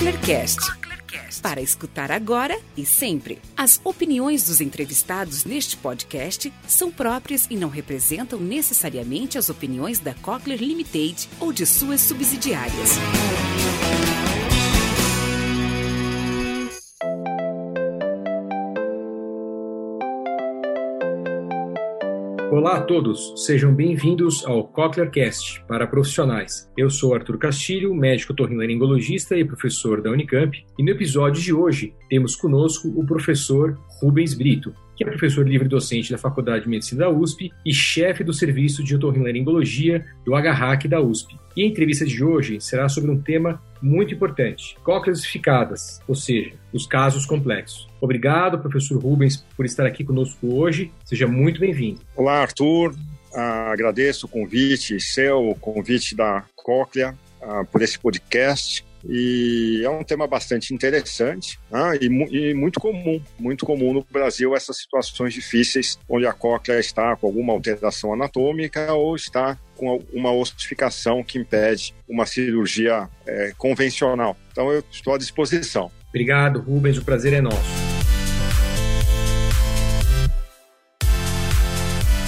Cochlearcast. Para escutar agora e sempre. As opiniões dos entrevistados neste podcast são próprias e não representam necessariamente as opiniões da Cochlear Limited ou de suas subsidiárias. Olá a todos, sejam bem-vindos ao CochlearCast para profissionais. Eu sou Arthur Castilho, médico otorrinolaringologista e professor da Unicamp, e no episódio de hoje temos conosco o professor Rubens Brito, que é professor livre-docente da Faculdade de Medicina da USP e chefe do Serviço de Otorrinolaringologia do HRAC da USP. E a entrevista de hoje será sobre um tema muito importante, cócleas ficadas, ou seja, os casos complexos. Obrigado, professor Rubens, por estar aqui conosco hoje. Seja muito bem-vindo. Olá, Arthur. Ah, agradeço o convite seu, convite da Cóclea ah, por esse podcast. E é um tema bastante interessante né? e, e, muito comum, muito comum no Brasil essas situações difíceis onde a cóclea está com alguma alteração anatômica ou está com uma ossificação que impede uma cirurgia é, convencional. Então eu estou à disposição. Obrigado, Rubens, o prazer é nosso.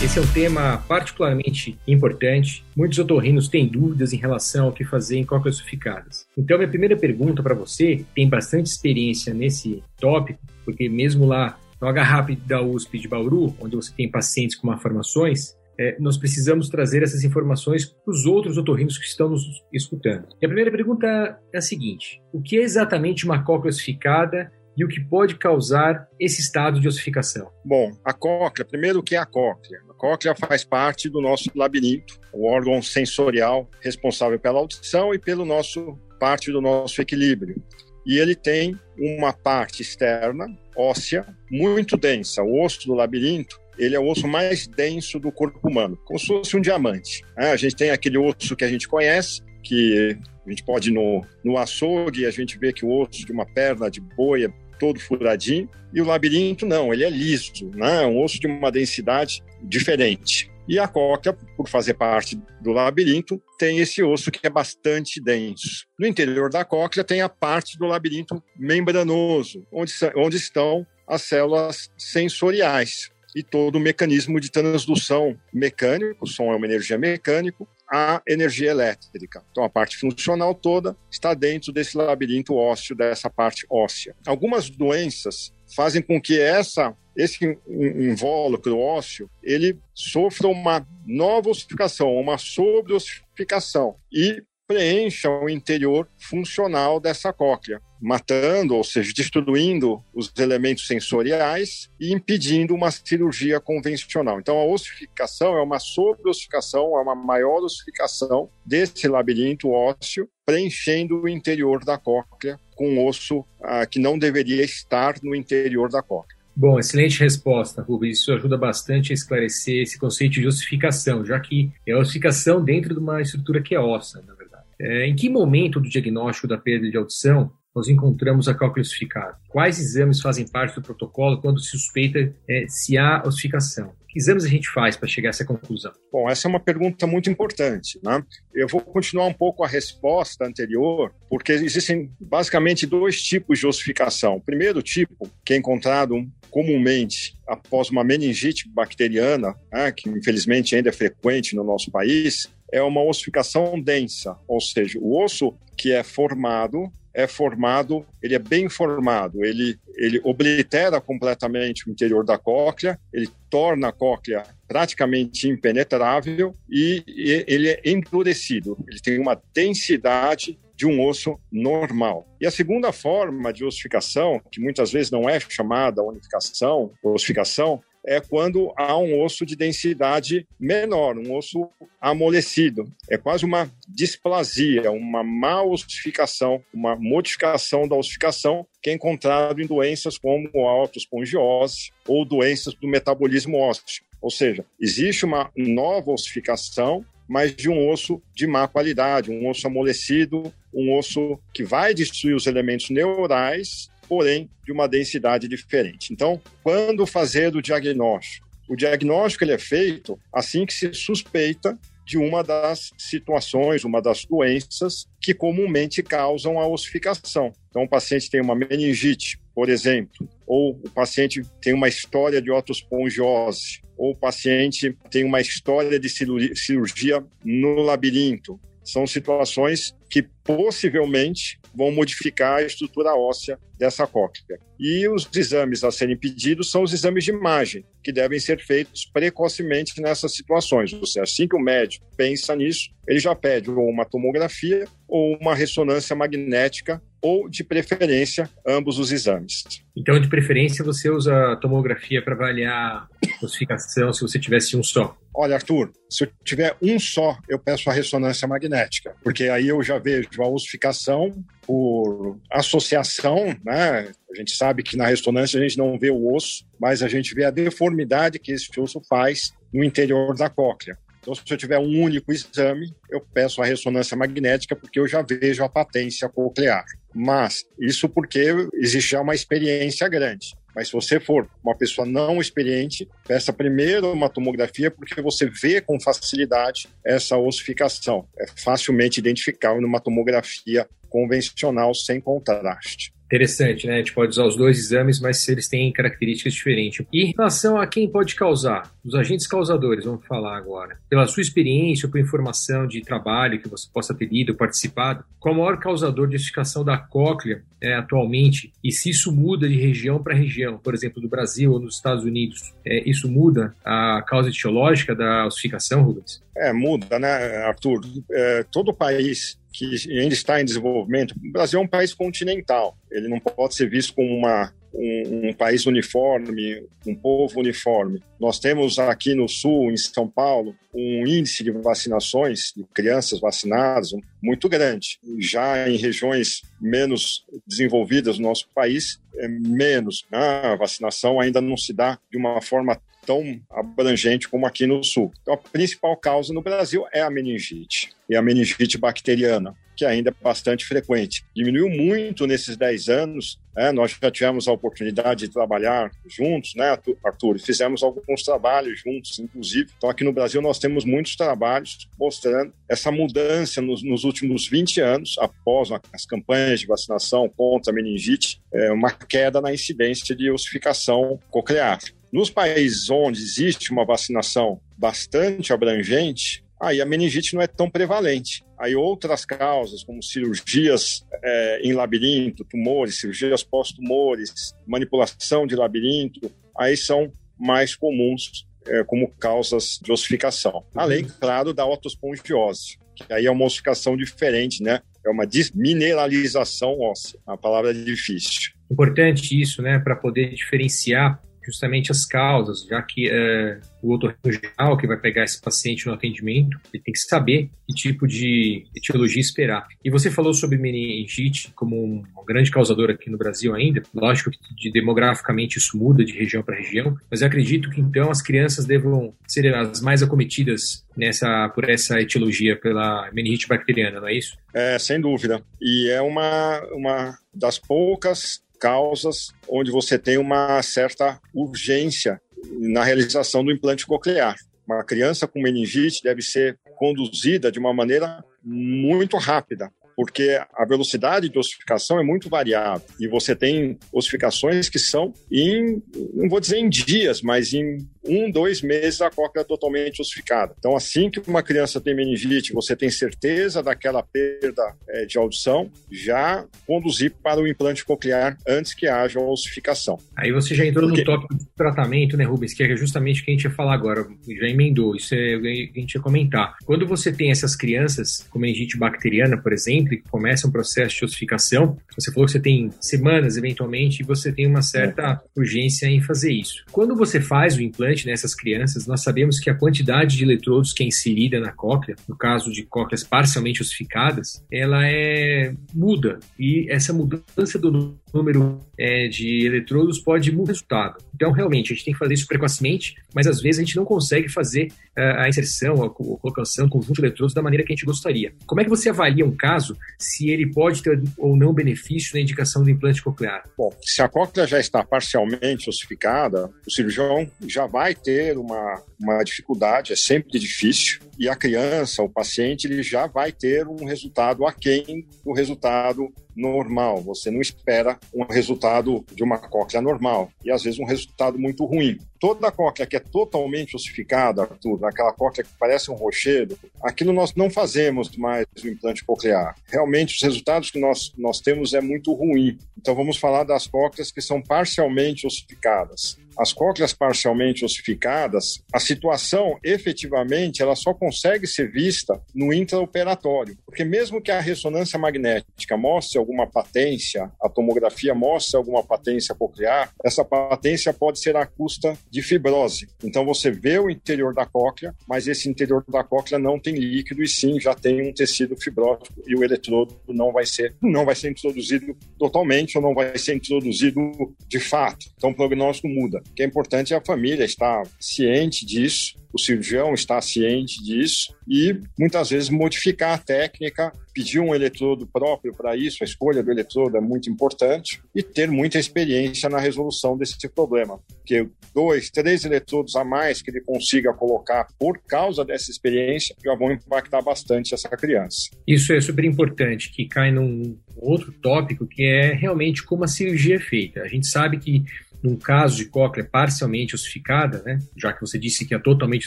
Esse é um tema particularmente importante. Muitos otorrinos têm dúvidas em relação ao que fazer em cócleas sulficadas. Então, minha primeira pergunta para você, tem bastante experiência nesse tópico, porque mesmo lá no HRAP da USP de Bauru, onde você tem pacientes com malformações, é, nós precisamos trazer essas informações para os outros otorrinos que estão nos escutando. E a primeira pergunta é a seguinte: o que é exatamente uma cóclea sulficada e o que pode causar esse estado de ossificação? Bom, a cóclea, primeiro o que é a cóclea? A cóclea faz parte do nosso labirinto, o órgão sensorial responsável pela audição e pelo nosso parte do nosso equilíbrio. E ele tem uma parte externa, óssea, muito densa. O osso do labirinto ele é o osso mais denso do corpo humano, como se fosse um diamante. A gente tem aquele osso que a gente conhece, que a gente pode ir no, no açougue e a gente vê que o osso de uma perna de boi é todo furadinho, e o labirinto não, ele é liso, né? é um osso de uma densidade diferente. E a cóclea, por fazer parte do labirinto, tem esse osso que é bastante denso. No interior da cóclea tem a parte do labirinto membranoso, onde, onde estão as células sensoriais e todo o mecanismo de transdução mecânico, o som é uma energia mecânica, a energia elétrica. Então, a parte funcional toda está dentro desse labirinto ósseo, dessa parte óssea. Algumas doenças fazem com que essa esse invólucro ósseo ele sofra uma nova ossificação, uma sobreossificação e preencha o interior funcional dessa cóclea matando, ou seja, destruindo os elementos sensoriais e impedindo uma cirurgia convencional. Então, a ossificação é uma sobreossificação, é uma maior ossificação desse labirinto ósseo, preenchendo o interior da cóclea com osso ah, que não deveria estar no interior da cóclea. Bom, excelente resposta, Rubens. Isso ajuda bastante a esclarecer esse conceito de ossificação, já que é ossificação dentro de uma estrutura que é óssea, na verdade. É, em que momento do diagnóstico da perda de audição nós encontramos a cálculo ossificado? Quais exames fazem parte do protocolo quando se suspeita é, se há ossificação? Que exames a gente faz para chegar a essa conclusão? Bom, essa é uma pergunta muito importante. Né? Eu vou continuar um pouco a resposta anterior, porque existem basicamente dois tipos de ossificação. O primeiro tipo, que é encontrado comumente após uma meningite bacteriana, né, que infelizmente ainda é frequente no nosso país, é uma ossificação densa, ou seja, o osso que é formado é formado, ele é bem formado, ele, ele oblitera completamente o interior da cóclea, ele torna a cóclea praticamente impenetrável e, e ele é endurecido, ele tem uma densidade de um osso normal. E a segunda forma de ossificação, que muitas vezes não é chamada unificação, ossificação, é quando há um osso de densidade menor, um osso amolecido. É quase uma displasia, uma má ossificação, uma modificação da ossificação que é encontrado em doenças como autoespongiose ou doenças do metabolismo ósseo. Ou seja, existe uma nova ossificação, mas de um osso de má qualidade, um osso amolecido, um osso que vai destruir os elementos neurais porém de uma densidade diferente. Então, quando fazer o diagnóstico? O diagnóstico ele é feito assim que se suspeita de uma das situações, uma das doenças que comumente causam a ossificação. Então, o paciente tem uma meningite, por exemplo, ou o paciente tem uma história de otospongiose, ou o paciente tem uma história de cirurgia no labirinto. São situações que possivelmente vão modificar a estrutura óssea dessa cóclea. E os exames a serem pedidos são os exames de imagem, que devem ser feitos precocemente nessas situações. Ou seja, assim que o médico pensa nisso, ele já pede ou uma tomografia ou uma ressonância magnética ou, de preferência, ambos os exames. Então, de preferência, você usa a tomografia para avaliar a ossificação se você tivesse um só? Olha, Arthur, se eu tiver um só, eu peço a ressonância magnética, porque aí eu já vejo a ossificação por associação, né? A gente sabe que na ressonância a gente não vê o osso, mas a gente vê a deformidade que esse osso faz no interior da cóclea. Então, se eu tiver um único exame, eu peço a ressonância magnética porque eu já vejo a patência coclear. Mas isso porque existe já uma experiência grande. Mas se você for uma pessoa não experiente, peça primeiro uma tomografia, porque você vê com facilidade essa ossificação. É facilmente identificável numa tomografia convencional sem contraste interessante, né? A gente pode usar os dois exames, mas eles têm características diferentes. E em relação a quem pode causar, os agentes causadores, vamos falar agora. Pela sua experiência ou por informação de trabalho que você possa ter lido, participado, qual o maior causador de ossificação da cóclea é, atualmente? E se isso muda de região para região, por exemplo, do Brasil ou nos Estados Unidos, é, isso muda a causa etiológica da ossificação, Rubens? É, muda, né, Arthur? É, todo país que ainda está em desenvolvimento, o Brasil é um país continental, ele não pode ser visto como uma, um, um, país uniforme, um povo uniforme. Nós temos aqui no Sul, em São Paulo, um índice de vacinações de crianças vacinadas muito grande. Já em regiões menos desenvolvidas do nosso país, é menos. Né? A vacinação ainda não se dá de uma forma tão abrangente como aqui no Sul. Então, a principal causa no Brasil é a meningite, e a meningite bacteriana, que ainda é bastante frequente. Diminuiu muito nesses 10 anos, né? nós já tivemos a oportunidade de trabalhar juntos, né, Arthur? Fizemos alguns trabalhos juntos, inclusive. Então, aqui no Brasil, nós temos muitos trabalhos mostrando essa mudança nos, nos últimos 20 anos, após as campanhas de vacinação contra a meningite, é, uma queda na incidência de ossificação coclear. Nos países onde existe uma vacinação bastante abrangente, aí a meningite não é tão prevalente. Aí outras causas, como cirurgias é, em labirinto, tumores, cirurgias pós-tumores, manipulação de labirinto, aí são mais comuns é, como causas de ossificação. Além, claro, da otospongiose, que aí é uma ossificação diferente, né? É uma desmineralização óssea. A palavra é difícil. Importante isso, né? Para poder diferenciar justamente as causas, já que é, o otorrinolaringólogo que vai pegar esse paciente no atendimento, ele tem que saber que tipo de etiologia esperar. E você falou sobre meningite como um grande causador aqui no Brasil ainda. Lógico que de, demograficamente isso muda de região para região, mas eu acredito que então as crianças devam ser as mais acometidas nessa por essa etiologia pela meningite bacteriana, não é isso? É, sem dúvida. E é uma, uma das poucas causas onde você tem uma certa urgência na realização do implante coclear. Uma criança com meningite deve ser conduzida de uma maneira muito rápida, porque a velocidade de ossificação é muito variável e você tem ossificações que são em, não vou dizer em dias, mas em um, dois meses a cóclea é totalmente ossificada. Então, assim que uma criança tem meningite, você tem certeza daquela perda é, de audição, já conduzir para o implante coclear antes que haja a ossificação. Aí você já entrou Porque... no tópico de tratamento, né, Rubens, que é justamente o que a gente ia falar agora, já emendou, isso é o que a gente ia comentar. Quando você tem essas crianças com meningite bacteriana, por exemplo, que começa um processo de ossificação, você falou que você tem semanas, eventualmente, e você tem uma certa urgência em fazer isso. Quando você faz o implante, nessas crianças, nós sabemos que a quantidade de eletrodos que é inserida na cóclea, no caso de cócleas parcialmente ossificadas, ela é muda. E essa mudança do número é, de eletrodos pode mudar o resultado. Então, realmente, a gente tem que fazer isso precocemente, mas às vezes a gente não consegue fazer uh, a inserção, a colocação, o conjunto de eletrodos da maneira que a gente gostaria. Como é que você avalia um caso se ele pode ter ou não benefício na indicação do implante coclear? Bom, se a cóclea já está parcialmente ossificada, o cirurgião já vai ter uma, uma dificuldade, é sempre difícil, e a criança, o paciente, ele já vai ter um resultado aquém do resultado normal. Você não espera um resultado de uma cóclea normal e às vezes um resultado muito ruim. Toda a cóclea que é totalmente ossificada, Arthur, aquela cóclea que parece um rochedo, aquilo nós não fazemos mais o implante coclear. Realmente os resultados que nós, nós temos é muito ruim. Então vamos falar das cócleas que são parcialmente ossificadas as cócleas parcialmente ossificadas, a situação efetivamente ela só consegue ser vista no intraoperatório, porque mesmo que a ressonância magnética mostre alguma patência, a tomografia mostre alguma patência coclear, essa patência pode ser à custa de fibrose. Então você vê o interior da cóclea, mas esse interior da cóclea não tem líquido e sim já tem um tecido fibrótico e o eletrodo não vai ser não vai ser introduzido totalmente ou não vai ser introduzido de fato. Então o prognóstico muda. O que é importante é a família estar ciente disso, o cirurgião está ciente disso e muitas vezes modificar a técnica, pedir um eletrodo próprio para isso, a escolha do eletrodo é muito importante e ter muita experiência na resolução desse problema. Porque dois, três eletrodos a mais que ele consiga colocar por causa dessa experiência já vão impactar bastante essa criança. Isso é super importante, que cai num outro tópico que é realmente como a cirurgia é feita. A gente sabe que num caso de cóclea parcialmente ossificada, né, já que você disse que a totalmente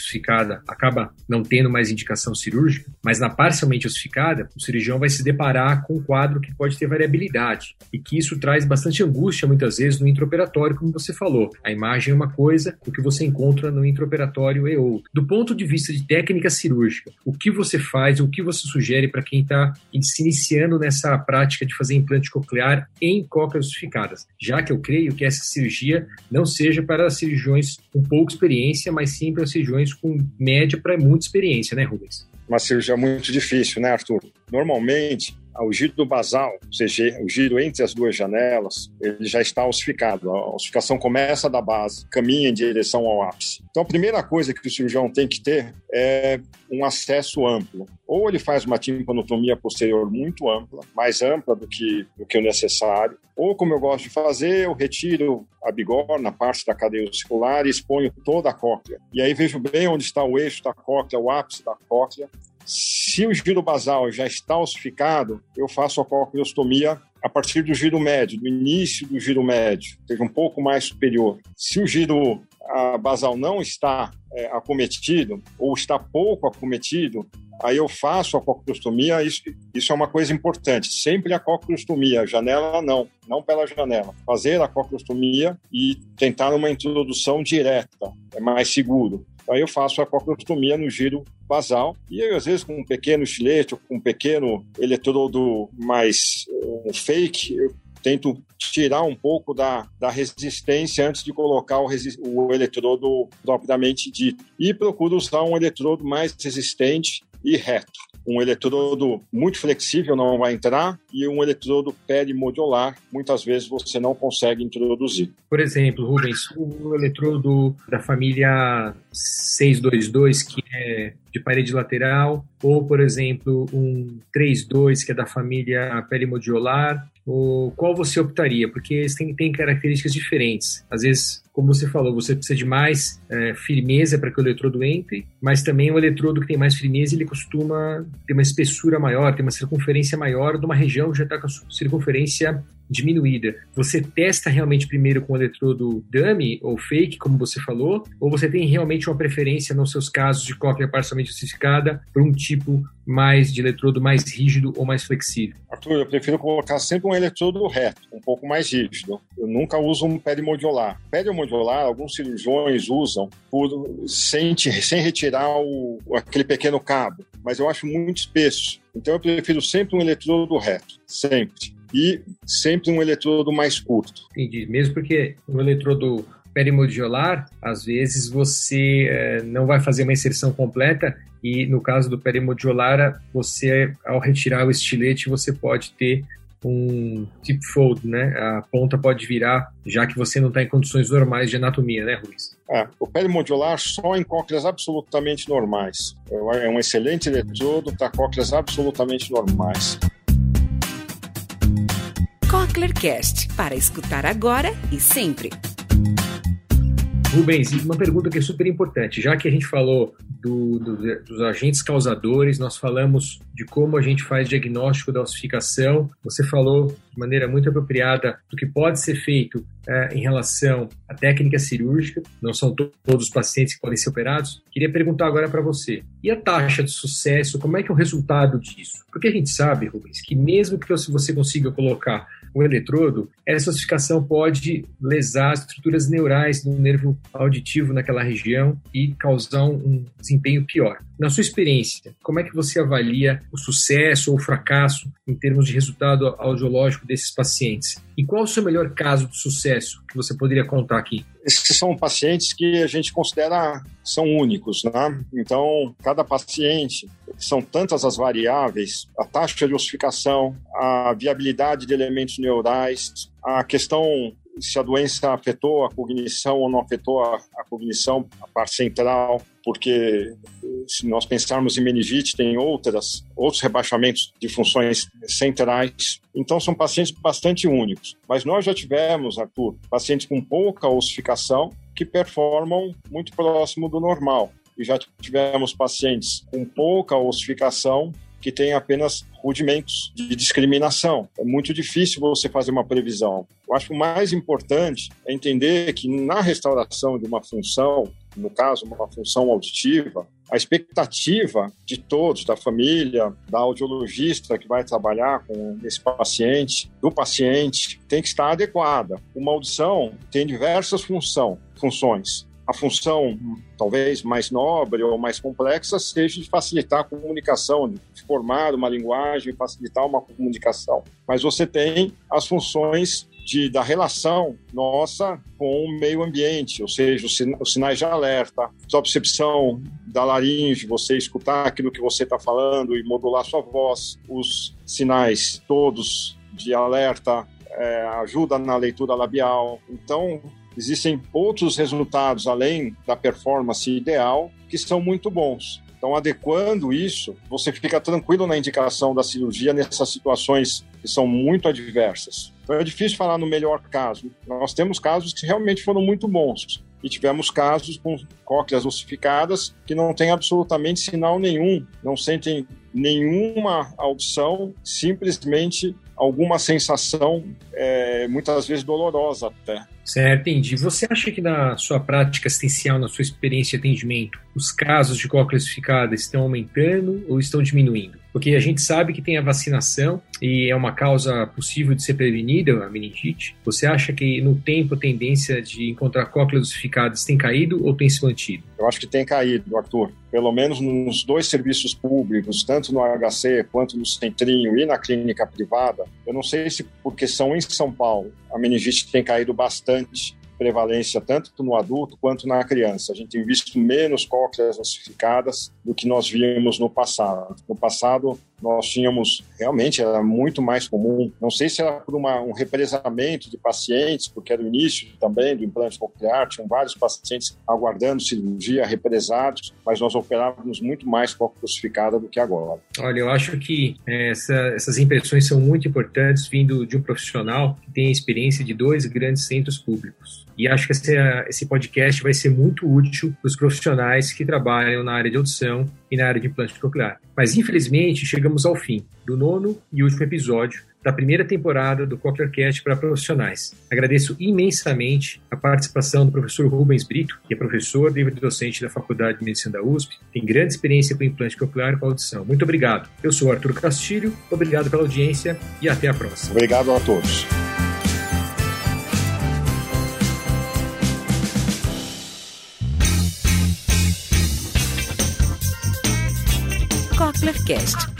ossificada acaba não tendo mais indicação cirúrgica, mas na parcialmente ossificada, o cirurgião vai se deparar com um quadro que pode ter variabilidade e que isso traz bastante angústia muitas vezes no intraoperatório, como você falou. A imagem é uma coisa, o que você encontra no intraoperatório é outra. Do ponto de vista de técnica cirúrgica, o que você faz, o que você sugere para quem está se iniciando nessa prática de fazer implante coclear em cócleas ossificadas? Já que eu creio que essa cirurgia não seja para cirurgiões com pouca experiência, mas sim para cirurgiões com média para muita experiência, né, Rubens? Uma cirurgia muito difícil, né, Arthur? Normalmente, o giro do basal, ou seja, o giro entre as duas janelas, ele já está ossificado. A ossificação começa da base, caminha em direção ao ápice. Então, a primeira coisa que o cirurgião tem que ter é um acesso amplo. Ou ele faz uma timpanotomia posterior muito ampla, mais ampla do que, do que o necessário, ou, como eu gosto de fazer, eu retiro a bigorna, parte da cadeia ossicular e exponho toda a cóclea. E aí vejo bem onde está o eixo da cóclea, o ápice da cóclea, se o giro basal já está ossificado, eu faço a cocleostomia a partir do giro médio, do início do giro médio, seja um pouco mais superior. Se o giro basal não está é, acometido ou está pouco acometido, aí eu faço a cocleostomia, isso, isso é uma coisa importante, sempre a cocleostomia, janela não, não pela janela. Fazer a cocleostomia e tentar uma introdução direta, é mais seguro. Aí eu faço a cocleostomia no giro basal e às vezes com um pequeno estilete ou com um pequeno eletrodo mais um fake, eu tento tirar um pouco da, da resistência antes de colocar o, o eletrodo propriamente dito. E procuro usar um eletrodo mais resistente e reto um eletrodo muito flexível não vai entrar e um eletrodo perimodular, muitas vezes você não consegue introduzir. Por exemplo, Rubens, o eletrodo da família 622, que é de parede lateral, ou, por exemplo, um 32, que é da família perimodiolar, ou qual você optaria? Porque eles têm, têm características diferentes. Às vezes como você falou, você precisa de mais é, firmeza para que o eletrodo entre, mas também o eletrodo que tem mais firmeza, ele costuma ter uma espessura maior, ter uma circunferência maior de uma região que já está com a circunferência diminuída. Você testa realmente primeiro com o eletrodo dummy ou fake, como você falou, ou você tem realmente uma preferência nos seus casos de cóclea parcialmente ossificada por um tipo mais de eletrodo mais rígido ou mais flexível? Arthur, eu prefiro colocar sempre um eletrodo reto, um pouco mais rígido. Eu nunca uso um perimodular. Perimodular, alguns cirurgiões usam por, sem, sem retirar o, aquele pequeno cabo, mas eu acho muito espesso. Então eu prefiro sempre um eletrodo reto, sempre e sempre um eletrodo mais curto. Entendi. Mesmo porque o eletrodo perimodiolar, às vezes você é, não vai fazer uma inserção completa e no caso do perimodiolar, você ao retirar o estilete, você pode ter um tip fold, né? A ponta pode virar, já que você não está em condições normais de anatomia, né, Ruiz? É, o perimodular só em cócleas absolutamente normais. É um excelente eletrodo para cócleas absolutamente normais. Cochlearcast, para escutar agora e sempre. Rubens, uma pergunta que é super importante. Já que a gente falou do, do, dos agentes causadores, nós falamos de como a gente faz diagnóstico da ossificação, você falou de maneira muito apropriada do que pode ser feito é, em relação à técnica cirúrgica, não são to todos os pacientes que podem ser operados. Queria perguntar agora para você, e a taxa de sucesso, como é que é o resultado disso? Porque a gente sabe, Rubens, que mesmo que você consiga colocar o eletrodo, essa ossificação pode lesar as estruturas neurais do nervo auditivo naquela região e causar um desempenho pior. Na sua experiência, como é que você avalia o sucesso ou o fracasso em termos de resultado audiológico desses pacientes? E qual o seu melhor caso de sucesso que você poderia contar aqui? Esses são pacientes que a gente considera são únicos, né? Então, cada paciente são tantas as variáveis, a taxa de ossificação, a viabilidade de elementos neurais, a questão se a doença afetou a cognição ou não afetou a, a, cognição, a parte central, porque se nós pensarmos em meningite, tem outras, outros rebaixamentos de funções centrais. Então, são pacientes bastante únicos. Mas nós já tivemos, Arthur, pacientes com pouca ossificação que performam muito próximo do normal. E já tivemos pacientes com pouca ossificação que têm apenas rudimentos de discriminação. É muito difícil você fazer uma previsão. Eu acho que o mais importante é entender que na restauração de uma função, no caso, uma função auditiva, a expectativa de todos, da família, da audiologista que vai trabalhar com esse paciente, do paciente, tem que estar adequada. Uma audição tem diversas função, funções a função talvez mais nobre ou mais complexa seja de facilitar a comunicação, de formar uma linguagem, facilitar uma comunicação. Mas você tem as funções de, da relação nossa com o meio ambiente, ou seja, os sinais de alerta, a percepção da laringe, você escutar aquilo que você está falando e modular sua voz, os sinais todos de alerta, é, ajuda na leitura labial. Então, existem outros resultados além da performance ideal que são muito bons. Então, adequando isso, você fica tranquilo na indicação da cirurgia nessas situações que são muito adversas. Então, é difícil falar no melhor caso. Nós temos casos que realmente foram muito bons. E tivemos casos com cócleas ossificadas que não têm absolutamente sinal nenhum, não sentem nenhuma audição, simplesmente alguma sensação, é, muitas vezes dolorosa até. Certo, entendi. Você acha que na sua prática assistencial, na sua experiência de atendimento, os casos de cóclea ossificada estão aumentando ou estão diminuindo? Porque a gente sabe que tem a vacinação e é uma causa possível de ser prevenida, a meningite. Você acha que no tempo a tendência de encontrar cócleas ossificadas tem caído ou tem se mantido? Eu acho que tem caído, Arthur. Pelo menos nos dois serviços públicos, tanto no HC quanto no Centrinho e na clínica privada. Eu não sei se porque são em São Paulo, a meningite tem caído bastante prevalência tanto no adulto quanto na criança. A gente tem visto menos cócleas ossificadas do que nós víamos no passado. No passado, nós tínhamos, realmente, era muito mais comum. Não sei se era por uma, um represamento de pacientes, porque era o início também do implante coclear, tinham vários pacientes aguardando cirurgia, represados, mas nós operávamos muito mais cóclea ossificada do que agora. Olha, eu acho que é, essa, essas impressões são muito importantes vindo de um profissional que tem a experiência de dois grandes centros públicos. E acho que esse, esse podcast vai ser muito útil para os profissionais que trabalham na área de audição e na área de implante coclear. Mas, infelizmente, chegamos ao fim do nono e último episódio da primeira temporada do CochlearCast para profissionais. Agradeço imensamente a participação do professor Rubens Brito, que é professor e docente da Faculdade de Medicina da USP, tem grande experiência com implante coclear e com audição. Muito obrigado. Eu sou Arthur Castilho, obrigado pela audiência e até a próxima. Obrigado a todos. Cast. podcast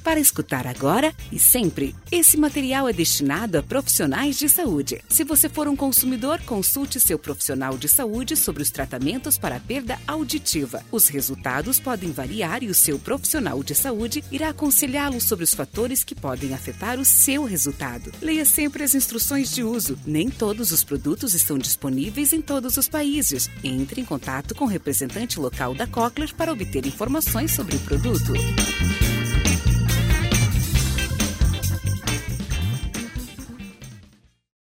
para escutar agora e sempre. Esse material é destinado a profissionais de saúde. Se você for um consumidor, consulte seu profissional de saúde sobre os tratamentos para a perda auditiva. Os resultados podem variar e o seu profissional de saúde irá aconselhá-lo sobre os fatores que podem afetar o seu resultado. Leia sempre as instruções de uso. Nem todos os produtos estão disponíveis em todos os países. Entre em contato com o representante local da Cochlear para obter informações sobre o produto.